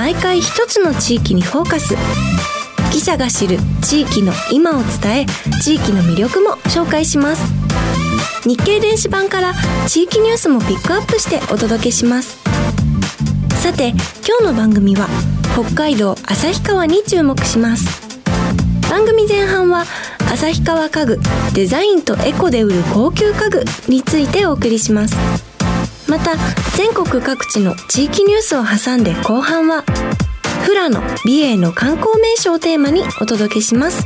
毎回一つの地域にフォーカス。記者が知る地域の今を伝え地域の魅力も紹介します。日経電子版から地域ニュースもピックアップしてお届けします。さて今日の番組は北海道旭川に注目します。番組前半は旭川家具デザインとエコで売る高級家具についてお送りします。また全国各地の地域ニュースを挟んで後半は富良野美瑛の観光名所をテーマにお届けします。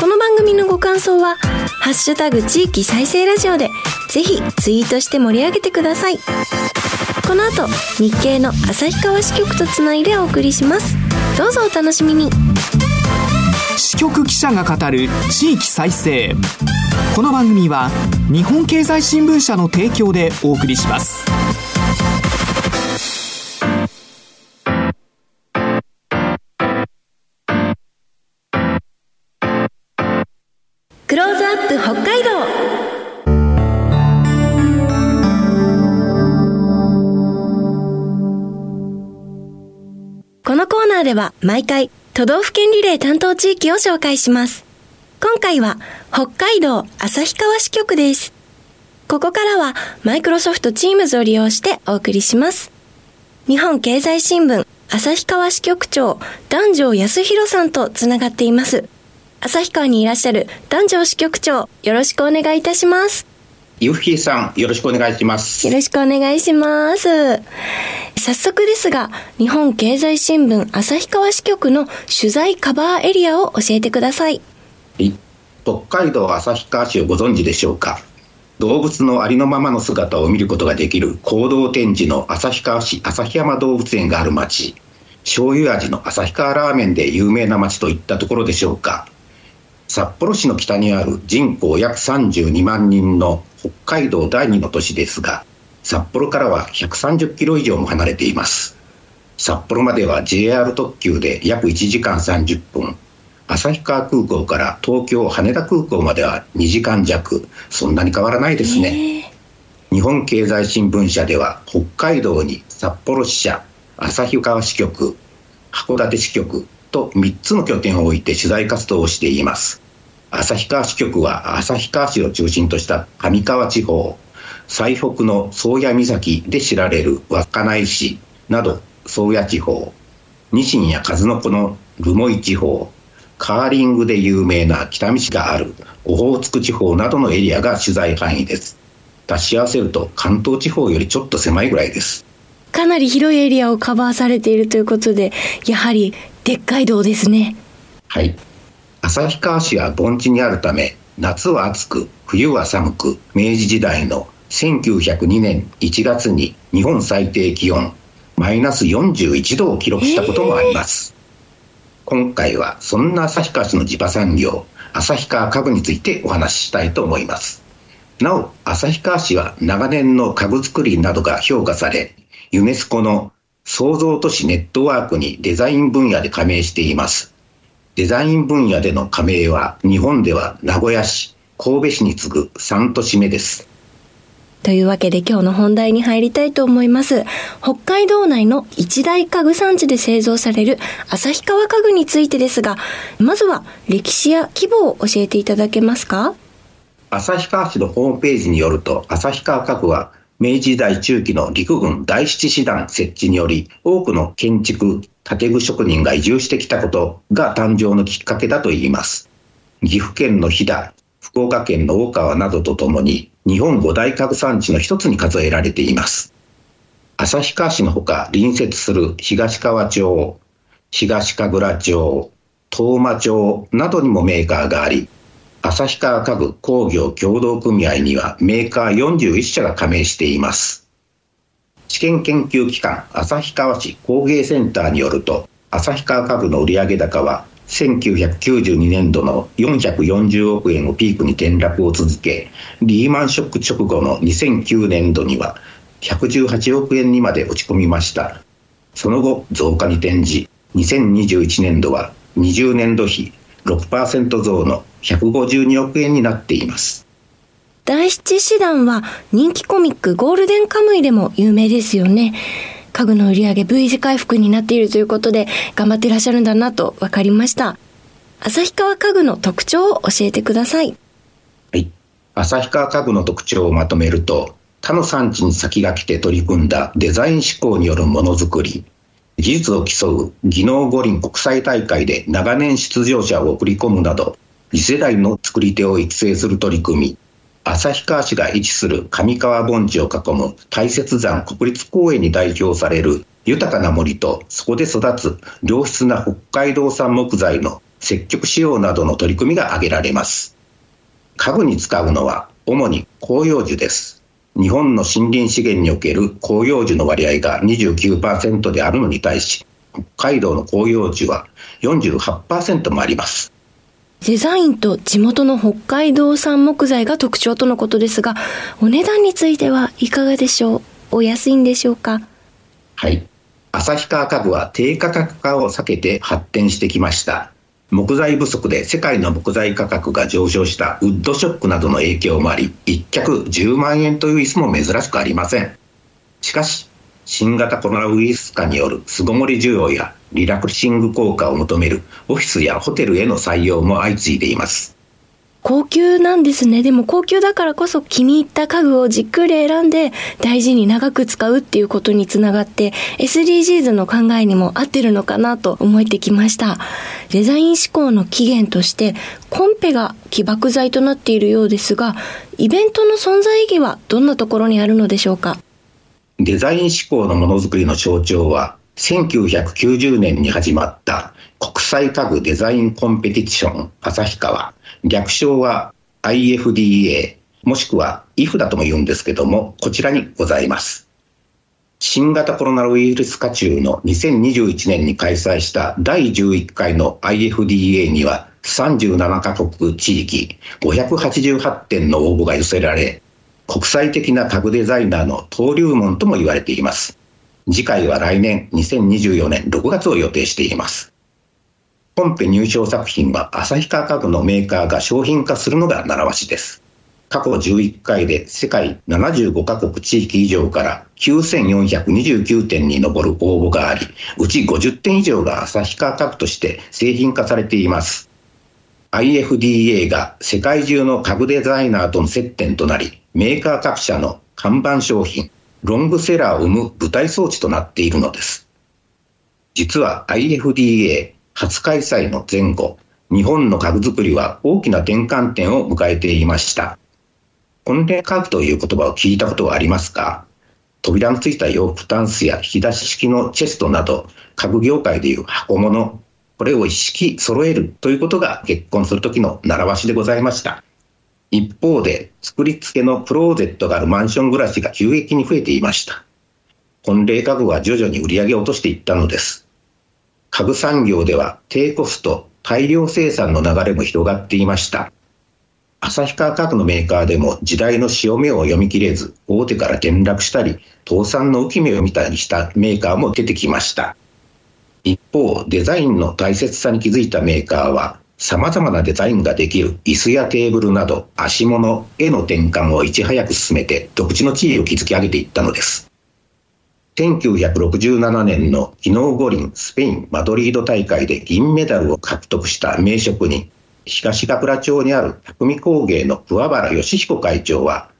この番組のご感想は「ハッシュタグ地域再生ラジオ」でぜひツイートして盛り上げてください。この後日経の旭川支局とつないでお送りします。どうぞお楽しみに。支局記者が語る地域再生。この番組は日本経済新聞社の提供でお送りしますクローズアップ北海道このコーナーでは毎回都道府県リレー担当地域を紹介します。今回は北海道旭川支局です。ここからはマイクロソフト Teams を利用してお送りします。日本経済新聞旭川支局長南條康弘さんとつながっています。旭川にいらっしゃる南條支局長、よろしくお願いいたします。ゆふきさん、よろしくお願いします。よろしくお願いします。早速ですが、日本経済新聞旭川支局の取材カバーエリアを教えてください。い北海道旭川市をご存知でしょうか？動物のありのままの姿を見ることができる行動展示の旭川市旭山動物園がある町。醤油味の旭川ラーメンで有名な町といったところでしょうか？札幌市の北にある人口約32万人の北海道第二の都市ですが札幌からは130キロ以上も離れています。札幌までは JR 特急で約1時間30分。旭川空港から東京羽田空港までは2時間弱。そんなに変わらないですね、日本経済新聞社では北海道に札幌支社旭川支局函館支局と3つの拠点を置いて取材活動をしています。旭川支局は旭川市を中心とした上川地方最北の宗谷岬で知られる稚内市など宗谷地方ニシンや数の子の留萌地方カーリングで有名な北見市があるオホーツク地方などのエリアが取材範囲です。足し合わせると関東地方よりちょっと狭いぐらいです。かなり広いエリアをカバーされているということで、やはりでっかい道ですね。はい。旭川市は盆地にあるため夏は暑く冬は寒く明治時代の1902年1月に日本最低気温マイナス41度を記録したこともあります、今回はそんな旭川市の地場産業旭川家具についてお話ししたいと思います。なお旭川市は長年の家具作りなどが評価されユネスコの創造都市ネットワークにデザイン分野で加盟しています。デザイン分野での加盟は日本では名古屋市神戸市に次ぐ3都市目です。というわけで今日の本題に入りたいと思います。北海道内の一大家具産地で製造される旭川家具についてですが、まずは歴史や規模を教えていただけますか？旭川市のホームページによると旭川家具は明治時代中期の陸軍第七師団設置により、多くの建築、建具職人が移住してきたことが誕生のきっかけだといいます。岐阜県の飛騨、福岡県の大川などとともに、日本五大家具産地の一つに数えられています。旭川市のほか隣接する東川町、東神楽町、東馬町などにもメーカーがあり、旭川家具工業協同組合にはメーカー41社が加盟しています。試験研究機関旭川市工芸センターによると、旭川家具の売上高は1992年度の440億円をピークに転落を続け、リーマンショック直後の2009年度には118億円にまで落ち込みました。その後、増加に転じ、2021年度は20年度比6%増の152億円になっています。第七師団は人気コミックゴールデンカムイでも有名ですよね。家具の売り上げ V 字回復になっているということで頑張ってらっしゃるんだなと分かりました。旭川家具の特徴を教えてください。はい。旭川家具の特徴をまとめると、他の産地に先駆けて取り組んだデザイン思考によるものづくり、技術を競う技能五輪国際大会で長年出場者を送り込むなど、次世代の作り手を育成する取り組み、旭川市が位置する上川盆地を囲む大雪山国立公園に代表される豊かな森とそこで育つ良質な北海道産木材の積極使用などの取り組みが挙げられます。家具に使うのは主に広葉樹です。日本の森林資源における広葉樹の割合が29%であるのに対し、北海道の広葉樹は48%もあります。デザインと地元の北海道産木材が特徴とのことですが、お値段についてはいかがでしょう？お安いんでしょうか？はい。旭川家具は低価格化を避けて発展してきました。木材不足で世界の木材価格が上昇したウッドショックなどの影響もあり、1脚10万円という椅子も珍しくありません。しかし、新型コロナウイルス化による巣ごもり需要やリラクシング効果を求めるオフィスやホテルへの採用も相次いでいます。高級なんですね。でも高級だからこそ気に入った家具をじっくり選んで大事に長く使うっていうことにつながって SDGs の考えにも合ってるのかなと思えてきました。デザイン思考の起源としてコンペが起爆剤となっているようですが、イベントの存在意義はどんなところにあるのでしょうか？デザイン思考のものづくりの象徴は1990年に始まった国際家具デザインコンペティション旭川略称は IFDA、もしくは IF だとも言うんですけども、こちらにございます。新型コロナウイルス化中の2021年に開催した第11回の IFDA には37カ国地域588点の応募が寄せられ、国際的な家具デザイナーの登竜門とも言われています。次回は来年2024年6月を予定しています。本編入賞作品は旭川家具のメーカーが商品化するのが習わしです。過去11回で世界75カ国地域以上から9429点に上る応募があり、うち50点以上が旭川家具として製品化されています。IFDA が世界中の家具デザイナーとの接点となり、メーカー各社の看板商品、ロングセラーを生む舞台装置となっているのです。実は IFDA 初開催の前後、日本の家具作りは大きな転換点を迎えていました。婚礼家具という言葉を聞いたことはありますか扉のついた洋服タンスや引き出し式のチェストなど、家具業界でいう箱物、これを一式揃えるということが結婚する時の習わしでございました。一方で、作り付けのクローゼットがあるマンション暮らしが急激に増えていました。婚礼家具は徐々に売り上げを落としていったのです。家具産業では低コスト、大量生産の流れも広がっていました。旭川家具のメーカーでも時代の潮目を読み切れず、大手から転落したり、倒産の浮き目を見たりしたメーカーも出てきました。一方、デザインの大切さに気づいたメーカーは、様々なデザインができる椅子やテーブルなど足物への転換をいち早く進めて独自の地位を築き上げていったのです。1967年の技能五輪スペイン・マドリード大会で銀メダルを獲得した名職人、東ヶ倉町にある匠工芸の桑原義彦会長は、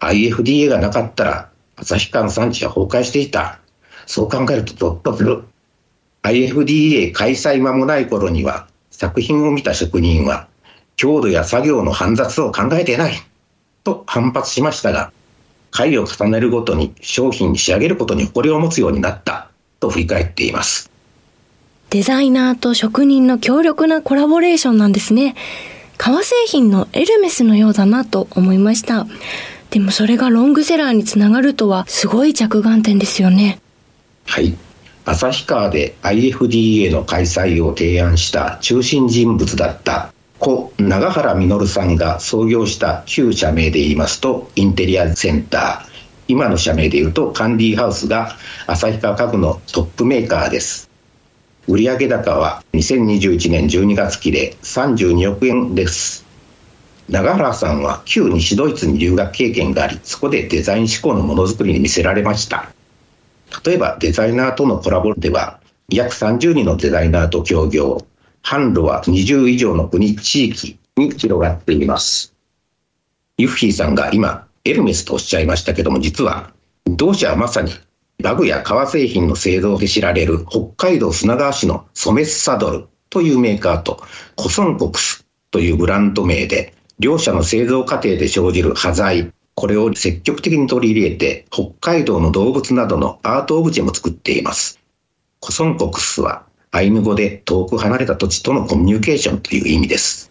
IFDA がなかったら旭川の産地は崩壊していた。そう考えるとゾッとする。IFDA 開催間もない頃には、作品を見た職人は、強度や作業の煩雑を考えていない。と反発しましたが、回を重ねるごとに商品に仕上げることに誇りを持つようになった。と振り返っています。デザイナーと職人の強力なコラボレーションなんですね。革製品のエルメスのようだなと思いました。でもそれがロングセラーにつながるとはすごい着眼点ですよね。はい。旭川で IFDA の開催を提案した中心人物だった故長原実さんが創業した旧社名で言いますとインテリアセンター。今の社名で言うとカンディハウスが旭川家具のトップメーカーです。売上高は2021年12月期で32億円です。永原さんは旧西ドイツに留学経験がありそこでデザイン志向のものづくりに見せられました。例えばデザイナーとのコラボでは約30人のデザイナーと協業販路は20以上の国地域に広がっています。ユフィーさんが今エルメスとおっしゃいましたけども実は同社はまさにバグや革製品の製造で知られる北海道砂川市のソメスサドルというメーカーとコソンコクスというブランド名で両社の製造過程で生じる端材、これを積極的に取り入れて、北海道の動物などのアートオブジェも作っています。コソンコクスはアイヌ語で遠く離れた土地とのコミュニケーションという意味です。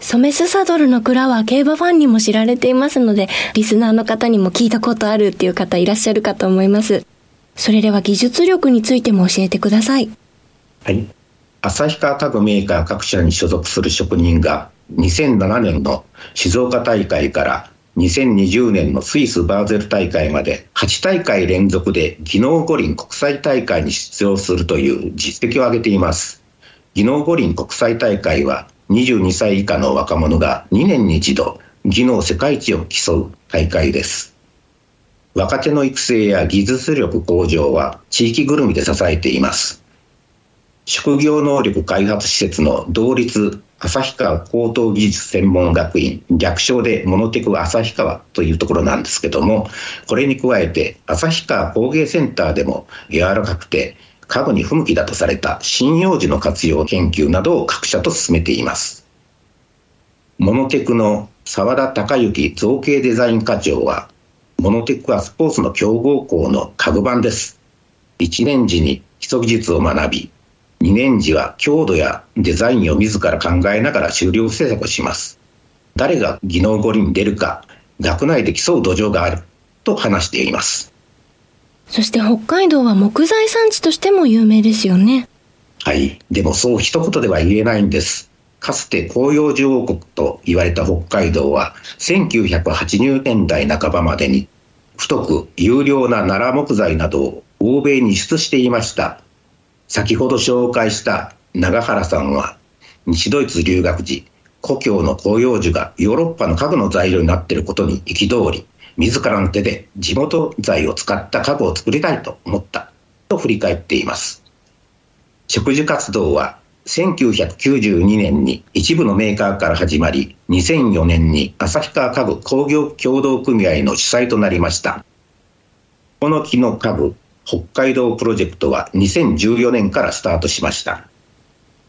ソメスサドルの蔵は競馬ファンにも知られていますので、リスナーの方にも聞いたことあるっていう方いらっしゃるかと思います。それでは技術力についても教えてください。はい。旭川家具メーカー各社に所属する職人が2007年の静岡大会から2020年のスイス・バーゼル大会まで8大会連続で技能五輪国際大会に出場するという実績を上げています。技能五輪国際大会は22歳以下の若者が2年に一度技能世界一を競う大会です。若手の育成や技術力向上は地域ぐるみで支えています。職業能力開発施設の同率旭川高等技術専門学院略称でモノテク旭川というところなんですけどもこれに加えて旭川工芸センターでも柔らかくて家具に不向きだとされた針葉樹の活用研究などを各社と進めています。モノテクの澤田隆之造形デザイン課長はモノテクはスポーツの強豪校の家具版です。1年時に基礎技術を学び2年時は強度やデザインを自ら考えながら終了制作をします。誰が技能五輪に出るか、学内で競う土壌があると話しています。そして北海道は木材産地としても有名ですよね。はい。でもそう一言では言えないんです。かつて紅葉樹王国と言われた北海道は、1980年代半ばまでに、太く有料な奈良木材などを欧米に輸出していました。先ほど紹介した長原さんは西ドイツ留学時故郷の広葉樹がヨーロッパの家具の材料になっていることに憤り自らの手で地元材を使った家具を作りたいと思ったと振り返っています。植樹活動は1992年に一部のメーカーから始まり2004年に旭川家具工業協同組合の主催となりました。この木の家具北海道プロジェクトは2014年からスタートしました。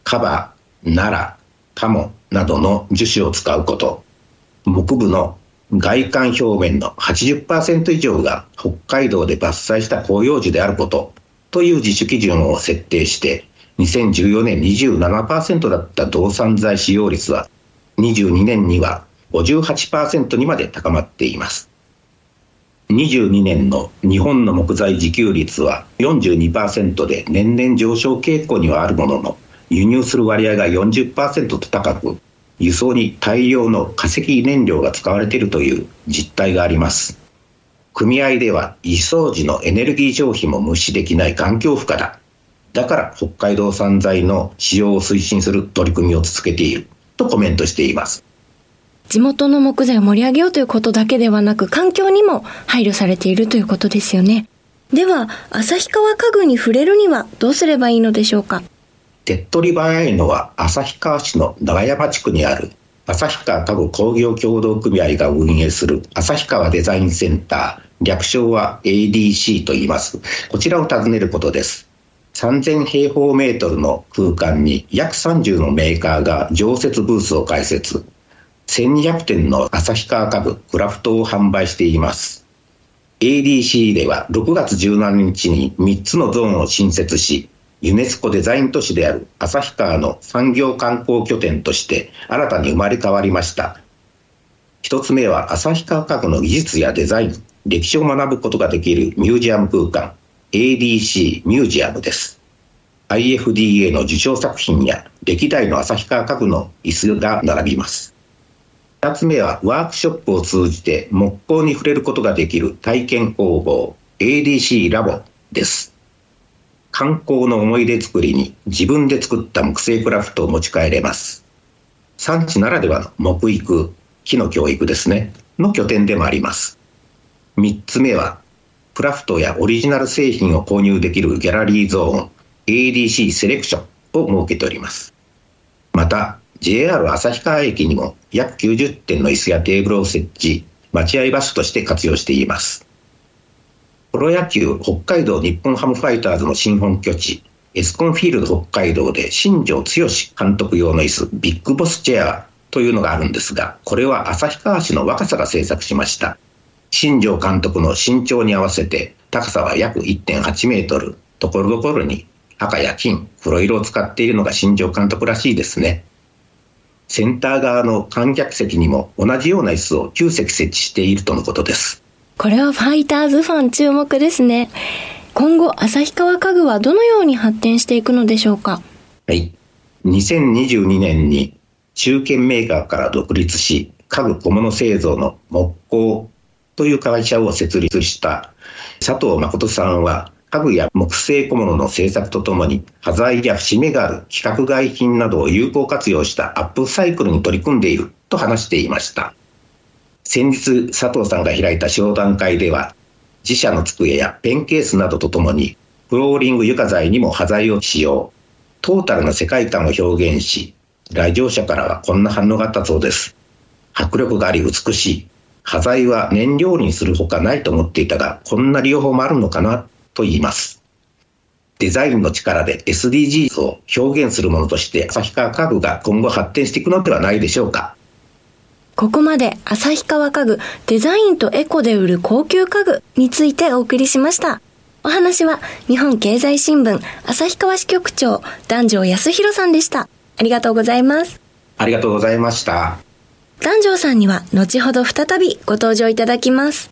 カバ、ナラ、カモなどの樹脂を使うこと、木部の外観表面の80%以上が北海道で伐採した広葉樹であることという自主基準を設定して2014年27%だった動産材使用率は22年には58%にまで高まっています。22年の日本の木材自給率は42%で年々上昇傾向にはあるものの輸入する割合が40%と高く輸送に大量の化石燃料が使われているという実態があります。組合では輸送時のエネルギー消費も無視できない環境負荷だ。だから北海道産材の使用を推進する取り組みを続けているとコメントしています。地元の木材を盛り上げようということだけではなく、環境にも配慮されているということですよね。では、旭川家具に触れるにはどうすればいいのでしょうか？手っ取り早いのは旭川市の長山地区にある旭川家具工業協同組合が運営する旭川デザインセンター、略称は ADC と言います。こちらを訪ねることです。3000平方メートルの空間に約30のメーカーが常設ブースを開設。1200点の旭川家具クラフトを販売しています。ADC では6月17日に3つのゾーンを新設し、ユネスコデザイン都市である旭川の産業観光拠点として新たに生まれ変わりました。一つ目は旭川家具の技術やデザイン、歴史を学ぶことができるミュージアム空間、ADC ミュージアムです。IFDA の受賞作品や歴代の旭川家具の椅子が並びます。二つ目はワークショップを通じて木工に触れることができる体験工房 ADC ラボです。観光の思い出作りに自分で作った木製クラフトを持ち帰れます。産地ならではの木育、木の教育ですね、の拠点でもあります。3つ目は、クラフトやオリジナル製品を購入できるギャラリーゾーン、ADC セレクションを設けております。また、JR 旭川駅にも約90点の椅子やテーブルを設置、待合場所として活用しています。プロ野球北海道日本ハムファイターズの新本拠地、エスコンフィールド北海道で新庄剛志監督用の椅子、ビッグボスチェアというのがあるんですが、これは旭川市の若さが制作しました。新庄監督の身長に合わせて高さは約1.8メートル、ところどころに赤や金、黒色を使っているのが新庄監督らしいですね。センター側の観客席にも同じような椅子を9席設置しているとのことです。これはファイターズファン注目ですね。今後、旭川家具はどのように発展していくのでしょうか？はい。2022年に中堅メーカーから独立し、家具小物製造の木工という会社を設立した佐藤誠さんは、家具や木製小物の製作とともに、端材や節目がある規格外品などを有効活用したアップサイクルに取り組んでいると話していました。先日佐藤さんが開いた商談会では自社の机やペンケースなどとともにフローリング床材にも端材を使用。トータルな世界観を表現し来場者からはこんな反応があったそうです。迫力があり美しい。端材は燃料にするほかないと思っていたがこんな利用法もあるのかなと言いますデザインの力で SDGs を表現するものとして旭川家具が今後発展していくのではないでしょうかここまで旭川家具デザインとエコで売る高級家具についてお送りしました。お話は日本経済新聞旭川支局長男女康弘さんでした。ありがとうございます。ありがとうございました。男女さんには後ほど再びご登場いただきます。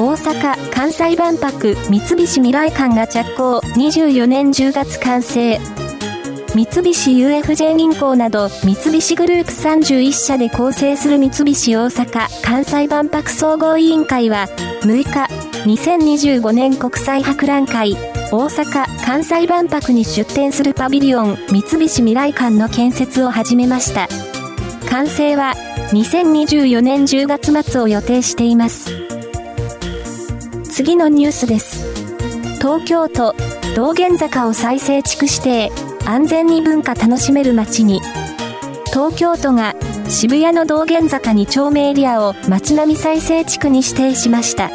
大阪・関西万博三菱未来館が着工24年10月完成。三菱 UFJ 銀行など三菱グループ31社で構成する三菱大阪・関西万博総合委員会は6日2025年国際博覧会大阪・関西万博に出展するパビリオン三菱未来館の建設を始めました。完成は2024年10月末を予定しています。次のニュースです。東京都道玄坂を再生地区指定安全に文化楽しめる街に。東京都が渋谷の道玄坂2丁目エリアを街並み再生地区に指定しました。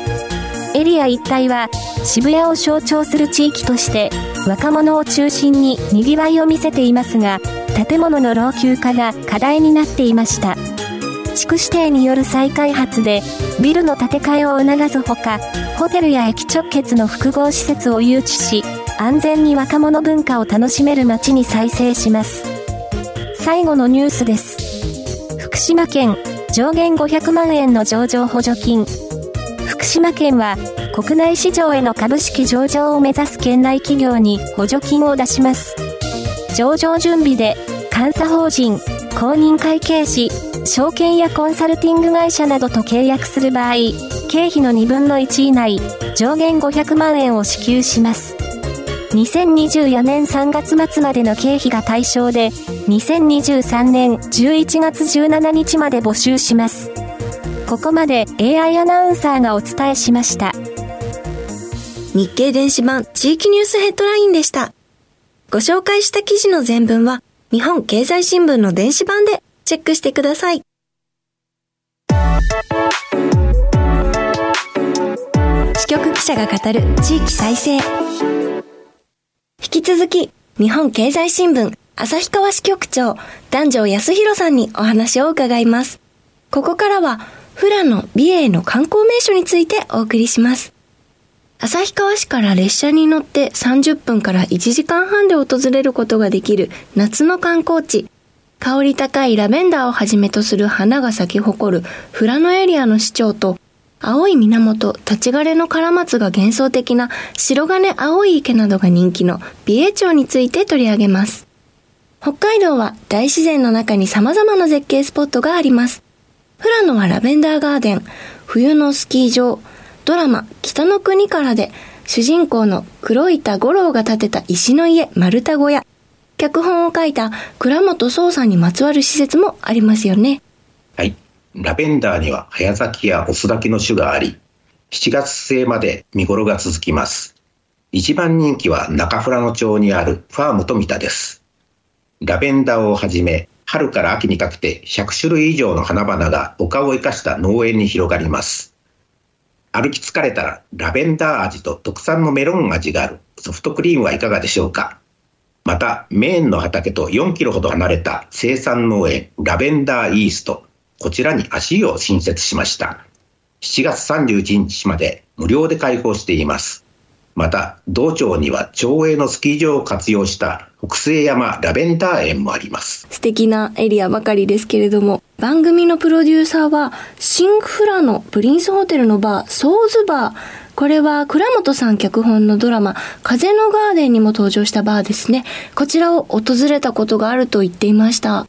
エリア一帯は渋谷を象徴する地域として若者を中心に賑わいを見せていますが建物の老朽化が課題になっていました。地区指定による再開発でビルの建て替えを促すほかホテルや駅直結の複合施設を誘致し安全に若者文化を楽しめる街に再生します。最後のニュースです。福島県上限500万円の上場補助金。福島県は国内市場への株式上場を目指す県内企業に補助金を出します。上場準備で監査法人、公認会計士、証券やコンサルティング会社などと契約する場合、経費の2分の1以内、上限500万円を支給します。2024年3月末までの経費が対象で、2023年11月17日まで募集します。ここまで AI アナウンサーがお伝えしました。日経電子版地域ニュースヘッドラインでした。ご紹介した記事の全文は日本経済新聞の電子版でチェックしてください。支局記者が語る地域再生。引き続き、日本経済新聞旭川支局長、男女康弘さんにお話を伺います。ここからは、富良野美瑛の観光名所についてお送りします。旭川市から列車に乗って30分から1時間半で訪れることができる夏の観光地。香り高いラベンダーをはじめとする花が咲き誇る富良野エリアの市長と、青い源、立ち枯れの唐松が幻想的な白金青い池などが人気の美瑛町について取り上げます。北海道は大自然の中に様々な絶景スポットがあります。富良野はラベンダーガーデン、冬のスキー場、ドラマ北の国からで主人公の黒板五郎が建てた石の家丸太小屋、脚本を書いた倉本壮さんにまつわる施設もありますよね。はい。ラベンダーには早咲きやオスだけの種があり、7月末まで見頃が続きます。一番人気は中富良野町にあるファームと三田です。ラベンダーをはじめ、春から秋にかけて100種類以上の花々が丘を生かした農園に広がります。歩き疲れたらラベンダー味と特産のメロン味があるソフトクリームはいかがでしょうか？また、メーンの畑と4キロほど離れた生産農園ラベンダーイースト、こちらに足を新設しました。7月31日まで無料で開放しています。また、道庁には町営のスキー場を活用した北西山ラベンダー園もあります。素敵なエリアばかりですけれども、番組のプロデューサーは、シンフラのプリンスホテルのバー、ソーズバー、これは倉本さん脚本のドラマ、風のガーデンにも登場したバーですね。こちらを訪れたことがあると言っていました。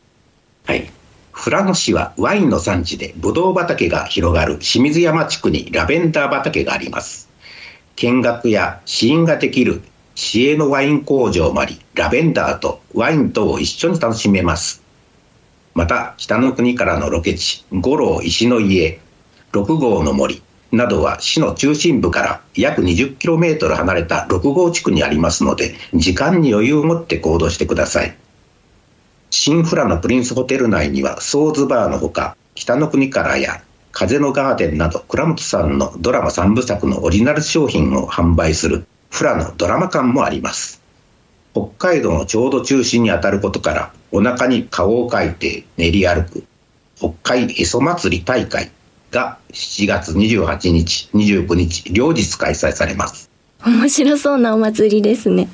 はい。富良野市はワインの産地でブドウ畑が広がる清水山地区にラベンダー畑があります。見学や試飲ができる市営のワイン工場もあり、ラベンダーとワイン等を一緒に楽しめます。また、北の国からのロケ地、五郎石の家、六号の森などは市の中心部から約 20km 離れた六号地区にありますので、時間に余裕を持って行動してください。新フラのプリンスホテル内にはソーズバーのほか、北の国からや風のガーデンなど倉本さんのドラマ3部作のオリジナル商品を販売するフラのドラマ館もあります。北海道のちょうど中心にあたることから、お腹に顔を描いて練り歩く、北海へそ祭り大会が7月28日、29日、両日開催されます。面白そうなお祭りですね。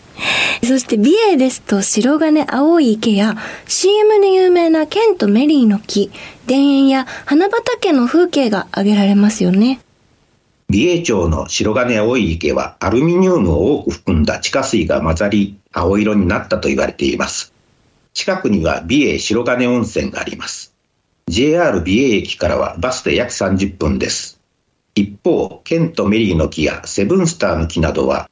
そして美瑛ですと白金青い池や CM で有名なケンとメリーの木、田園や花畑の風景が挙げられますよね。美瑛町の白金青い池はアルミニウムを多く含んだ地下水が混ざり青色になったと言われています。近くには美瑛白金温泉があります。JR 美瑛駅からはバスで約30分です。一方、ケントメリーの木やセブンスターの木などは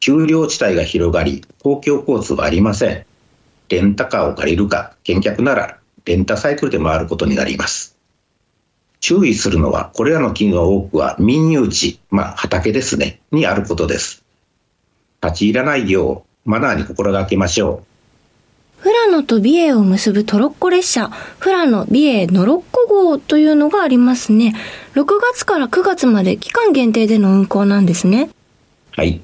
丘陵地帯が広がり公共交通はありません。レンタカーを借りるか、見客ならレンタサイクルで回ることになります。注意するのは、これらの木の多くは民有地、まあ畑ですね、にあることです。立ち入らないよう、マナーに心がけましょう。富良野と美瑛を結ぶトロッコ列車、富良野美瑛ノロッコ号というのがありますね。6月から9月まで期間限定での運行なんですね。はい。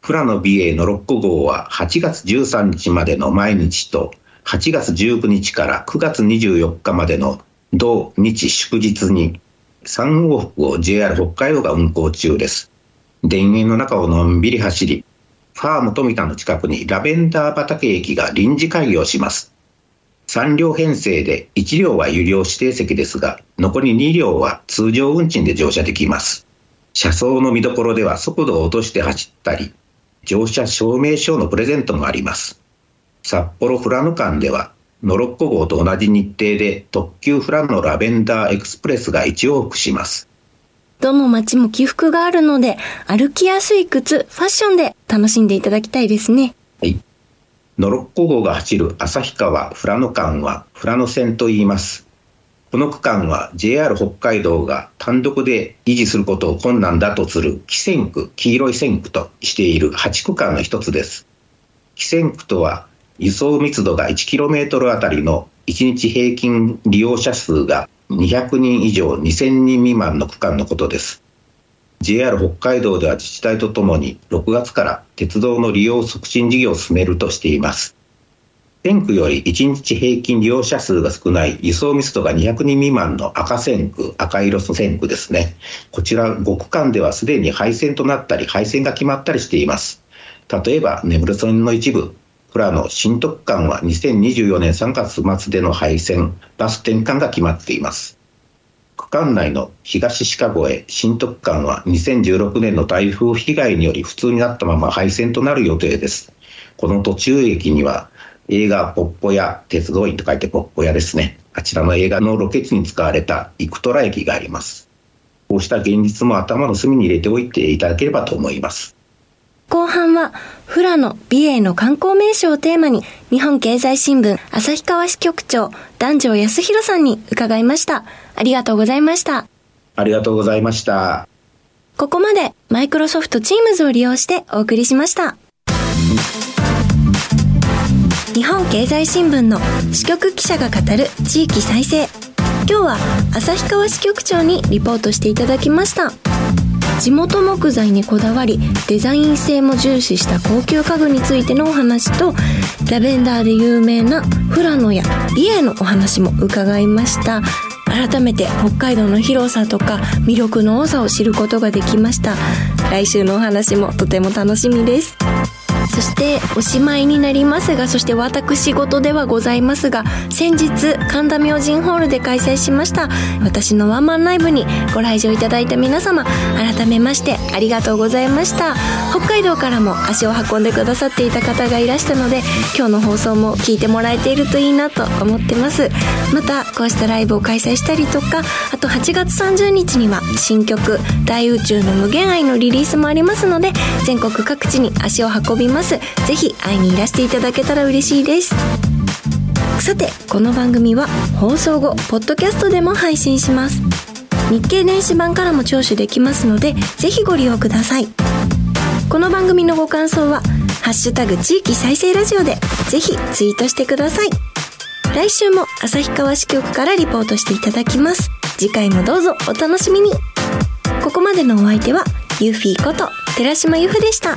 富良野美瑛ノロッコ号は8月13日までの毎日と8月19日から9月24日までの土日祝日に3往復を JR 北海道が運行中です。田園の中をのんびり走り、ファーム富田の近くにラベンダー畑駅が臨時開業します。3両編成で1両は有料指定席ですが、残り2両は通常運賃で乗車できます。車窓の見どころでは速度を落として走ったり、乗車証明書のプレゼントもあります。札幌富良野間ではノロッコ号と同じ日程で特急フラノラベンダーエクスプレスが1往復します。どの街も起伏があるので、歩きやすい靴、ファッションで楽しんでいただきたいですね。はい。ノロッコ号が走る旭川富良野間は富良野線と言います。この区間は JR 北海道が単独で維持することを困難だとする汽線区、黄色い線区としている8区間の一つです。汽線区とは輸送密度が 1km あたりの1日平均利用者数が200人以上2000人未満の区間のことです。JR 北海道では自治体とともに6月から鉄道の利用促進事業を進めるとしています。線区より1日平均利用者数が少ない輸送密度が200人未満の赤線区、赤色の線区ですね。こちら5区間ではすでに廃線となったり、廃線が決まったりしています。例えば、眠る線の一部、プラの新特間は2024年3月末での廃線、バス転換が決まっています。区間内の東シカゴへ新特間は2016年の台風被害により普通になったまま廃線となる予定です。この途中駅には映画ポッポ屋、鉄道員と書いてポッポ屋ですね。あちらの映画のロケ地に使われたイクトラ駅があります。こうした現実も頭の隅に入れておいていただければと思います。後半は、富良野美瑛の観光名所をテーマに、日本経済新聞旭川支局長、男女康弘さんに伺いました。ありがとうございました。ありがとうございました。ここまで、マイクロソフト Teams を利用してお送りしました。日本経済新聞の支局記者が語る地域再生。今日は旭川支局長にリポートしていただきました。地元木材にこだわりデザイン性も重視した高級家具についてのお話とラベンダーで有名な富良野や美瑛のお話も伺いました。改めて北海道の広さとか魅力の多さを知ることができました。来週のお話もとても楽しみです。そしておしまいになりますがそして私事ではございますが先日神田明神ホールで開催しました私のワンマンライブにご来場いただいた皆様改めましてありがとうございました。北海道からも足を運んでくださっていた方がいらしたので今日の放送も聞いてもらえているといいなと思ってます。またこうしたライブを開催したりとかあと8月30日には新曲「大宇宙の無限愛」のリリースもありますので全国各地に足を運びます。ます。ぜひ会いにいらしていただけたら嬉しいです。さてこの番組は放送後ポッドキャストでも配信します。日経電子版からも聴取できますのでぜひご利用ください。この番組のご感想は「ハッシュタグ地域再生ラジオ」でぜひツイートしてください。来週も旭川支局からリポートしていただきます。次回もどうぞお楽しみに。ここまでのお相手はユーフィーこと寺島由布でした。